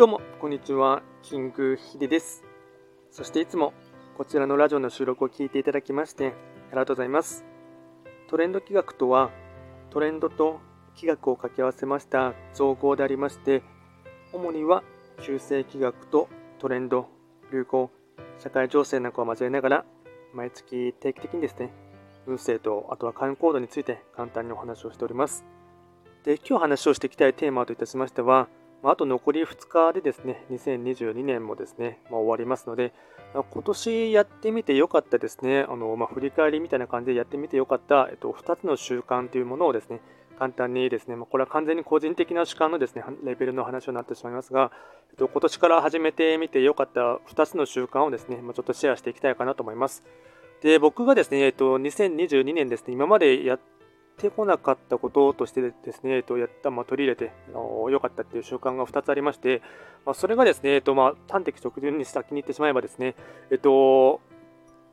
どうも、こんにちは。キングヒデです。そしていつもこちらのラジオの収録を聞いていただきましてありがとうございます。トレンド企画とは、トレンドと企画を掛け合わせました造語でありまして、主には旧世企画とトレンド、流行、社会情勢なんかを交えながら、毎月定期的にですね、運勢とあとは観光度について簡単にお話をしております。で、今日話をしていきたいテーマといたしましては、まあ、と残り2日でですね、2022年もですね、まあ、終わりますので、まあ、今年やってみてよかったですね、あのま、振り返りみたいな感じでやってみてよかった、えっと、2つの習慣というものをですね、簡単にですね、ま、これは完全に個人的な主観のですね、レベルの話になってしまいますが、えっと、今年から始めてみてよかった2つの習慣をですね、ま、ちょっとシェアしていきたいかなと思います。で、僕がですね、えっと、2022年ですね、今までやってこなかったこととしてですね、えっと、やった、まあ、取り入れて良かったっていう習慣が2つありまして、まあ、それがですね、えっと、まあ、端的直順に先に言ってしまえばですね、えっと、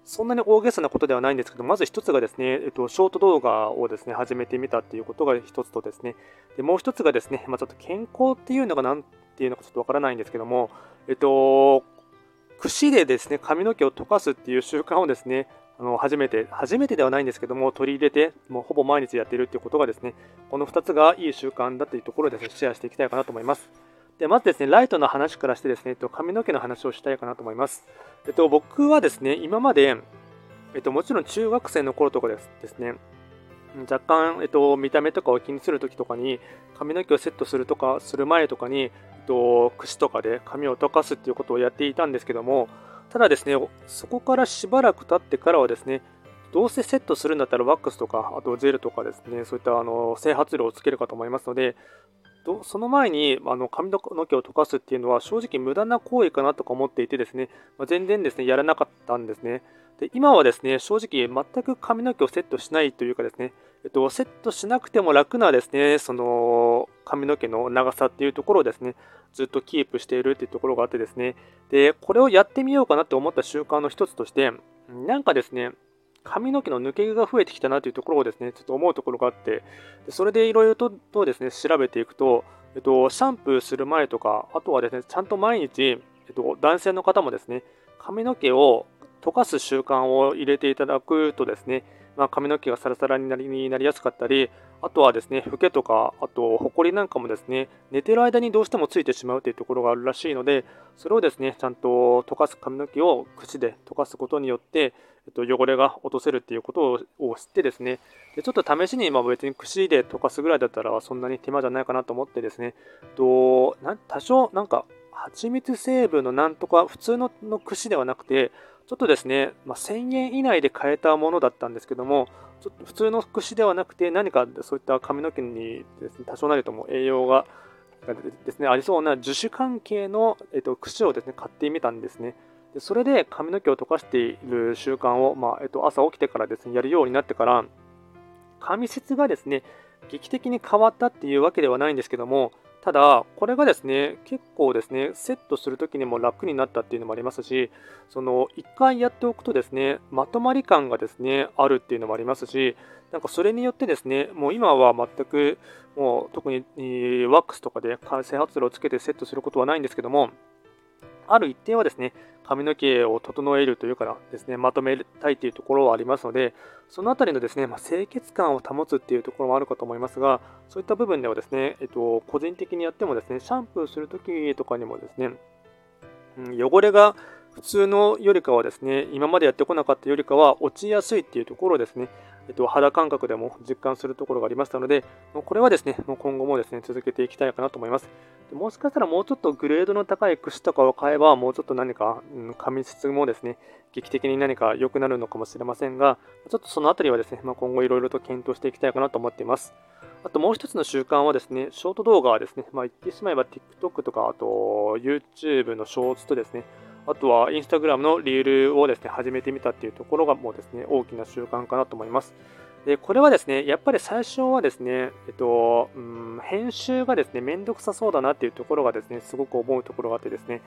そんなに大げさなことではないんですけど、まず1つがですね、えっと、ショート動画をですね、始めてみたっていうことが1つとですね、でもう1つがですね、まあ、ちょっと健康っていうのが何ていうのかちょっとわからないんですけども、えっと、櫛でですね、髪の毛を溶かすっていう習慣をですね、あの初めて、初めてではないんですけども、取り入れて、もうほぼ毎日やっているということがですね、この2つがいい習慣だというところで、ね、シェアしていきたいかなと思います。でまずですね、ライトの話からしてですね、えっと、髪の毛の話をしたいかなと思います。えっと、僕はですね、今まで、えっと、もちろん中学生の頃とかですですね、若干、えっと、見た目とかを気にするときとかに、髪の毛をセットするとか、する前とかに、えっと、櫛とかで髪を溶かすっていうことをやっていたんですけども、ただですね、そこからしばらく経ってからはですね、どうせセットするんだったらワックスとか、あとジェルとかですね、そういったあの整髪料をつけるかと思いますので、その前にあの髪の毛を溶かすっていうのは正直無駄な行為かなとか思っていてですね、まあ、全然ですね、やらなかったんですね。で今はですね、正直全く髪の毛をセットしないというかですね、えっと、セットしなくても楽なですね、その髪の毛の長さっていうところをですね、ずっとキープしているっていうところがあってですね、で、これをやってみようかなって思った習慣の一つとして、なんかですね、髪の毛の抜け毛が増えてきたなというところをですね、ちょっと思うところがあって、でそれでいろいろととですね、調べていくと、えっと、シャンプーする前とか、あとはですね、ちゃんと毎日、えっと、男性の方もですね、髪の毛を溶かす習慣を入れていただくとですね、まあ、髪の毛がサラサラになりになりやすかったり、あとはですね、フケとか、あと、ホコリなんかもですね、寝てる間にどうしてもついてしまうというところがあるらしいので、それをですね、ちゃんと溶かす髪の毛を口で溶かすことによって、えっと、汚れが落とせるっていうことを知ってですね、でちょっと試しに、まあ、別に口で溶かすぐらいだったらそんなに手間じゃないかなと思ってですね、とな多少なんか蜂蜜成分のなんとか普通のの串ではなくて、ちょっとですね、まあ、1000円以内で買えたものだったんですけども、ちょっと普通の串ではなくて、何かそういった髪の毛にですね、多少なりとも栄養がですね、ありそうな樹脂関係の、えっと、串をですね、買ってみたんですね。でそれで髪の毛を溶かしている習慣を、まあ、えっと、朝起きてからですね、やるようになってから、髪質がですね、劇的に変わったっていうわけではないんですけども、ただ、これがですね、結構ですね、セットするときにも楽になったっていうのもありますし、その、一回やっておくとですね、まとまり感がですね、あるっていうのもありますし、なんかそれによってですね、もう今は全く、もう特にワックスとかで整髪露をつけてセットすることはないんですけども、ある一定はですね、髪の毛を整えるというかですね、まとめたいというところはありますので、そのあたりのですね、まあ、清潔感を保つっていうところもあるかと思いますが、そういった部分ではですね、えっと、個人的にやってもですね、シャンプーするときとかにもですね、うん、汚れが普通のよりかはですね、今までやってこなかったよりかは落ちやすいっていうところですね、えっと、肌感覚でも実感するところがありましたので、これはですね、今後もですね、続けていきたいかなと思います。もしかしたらもうちょっとグレードの高い櫛とかを買えば、もうちょっと何か、うん、髪質もですね、劇的に何か良くなるのかもしれませんが、ちょっとそのあたりはですね、ま、今後いろいろと検討していきたいかなと思っています。あともう一つの習慣はですね、ショート動画はですね、まあ、言ってしまえば TikTok とか、あと YouTube のショーツとですね、あとは Instagram のリールをですね、始めてみたっていうところがもうですね、大きな習慣かなと思います。で、これはですね、やっぱり最初はですね、えっと、うん、編集がですね、めんどくさそうだなっていうところがですね、すごく思うところがあってですね、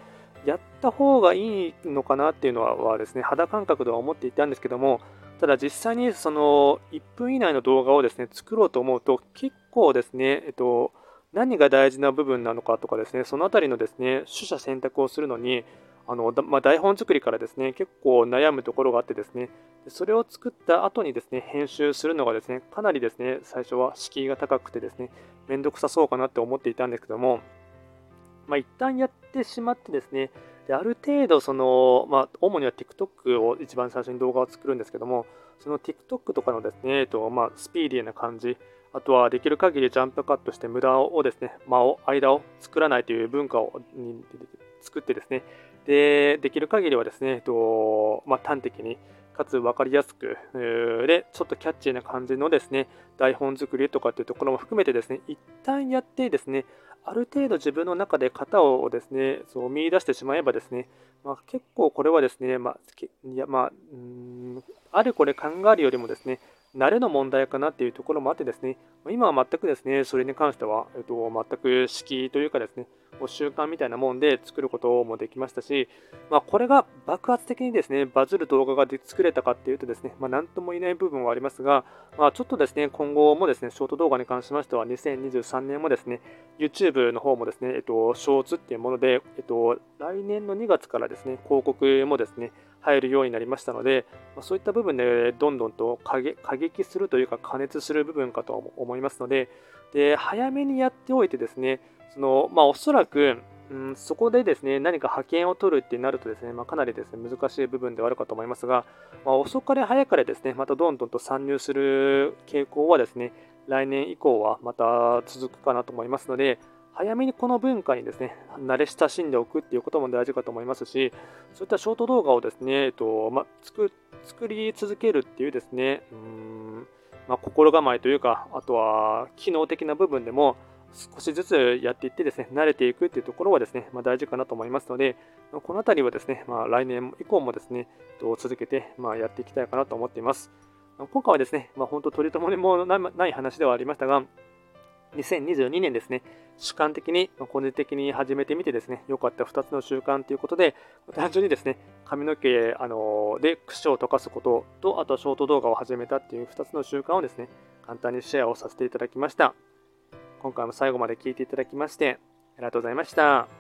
やった方がいいのかなっていうのはですね、肌感覚では思っていたんですけども、ただ実際にその1分以内の動画をですね、作ろうと思うと結構ですね、えっと、何が大事な部分なのかとかですね、そのあたりのですね、取捨選択をするのに、あのまあ、台本作りからですね、結構悩むところがあってですね、それを作った後にですね、編集するのがですね、かなりですね、最初は敷居が高くてですね、めんどくさそうかなって思っていたんですけども、まあ、一旦やってしまってですね、である程度その、まあ、主には TikTok を一番最初に動画を作るんですけども、その TikTok とかのですね、えっとまあ、スピーディーな感じ、あとはできる限りジャンプカットして無駄をですね、間を、間を作らないという文化を作ってですね、で、できる限りはですね、えっとまあ、端的に、かつ分かりやすく、で、ちょっとキャッチーな感じのですね、台本作りとかっていうところも含めてですね、一旦やってですね、ある程度自分の中で型をですね、そう見出してしまえばですね、まあ、結構これはですね、まあ、いやまあ、うんあれこれ考えるよりもですね、慣れの問題かなっていうところもあってですね、今は全くですね、それに関しては、えっと、全く敷居というかですね、習慣みたいなもんで作ることもできましたし、まあ、これが爆発的にですね、バズる動画が作れたかっていうとですね、まあ、なんとも言えない部分はありますが、まあ、ちょっとですね、今後もですね、ショート動画に関しましては、2023年もですね、YouTube の方もですね、えっと、ショーツっていうもので、えっと、来年の2月からですね、広告もですね、入るようになりましたので、まそういった部分でどんどんと過激するというか加熱する部分かと思いますので、で早めにやっておいてですね、そのまあ、おそらく、うん、そこでですね何か派遣を取るってなるとですね、まあ、かなりですね難しい部分ではあるかと思いますが、まあ、遅かれ早かれですねまたどんどんと参入する傾向はですね来年以降はまた続くかなと思いますので、早めにこの文化にですね、慣れ親しんでおくっていうことも大事かと思いますし、そういったショート動画をですね、えっとま作作り続けるっていうですね、うんまあ、心構えというか、あとは機能的な部分でも少しずつやっていってですね、慣れていくっていうところはですね、まあ、大事かなと思いますので、この辺りはですね、まあ、来年以降もですね、続けて、まあ、やっていきたいかなと思っています。今回はですね、まあ、本当取り留めもない話ではありましたが、2022年ですね、主観的に、個人的に始めてみてですね、良かった2つの習慣ということで、単純にですね、髪の毛あのでクを溶かすことと、あとはショート動画を始めたっていう2つの習慣をですね、簡単にシェアをさせていただきました。今回も最後まで聴いていただきまして、ありがとうございました。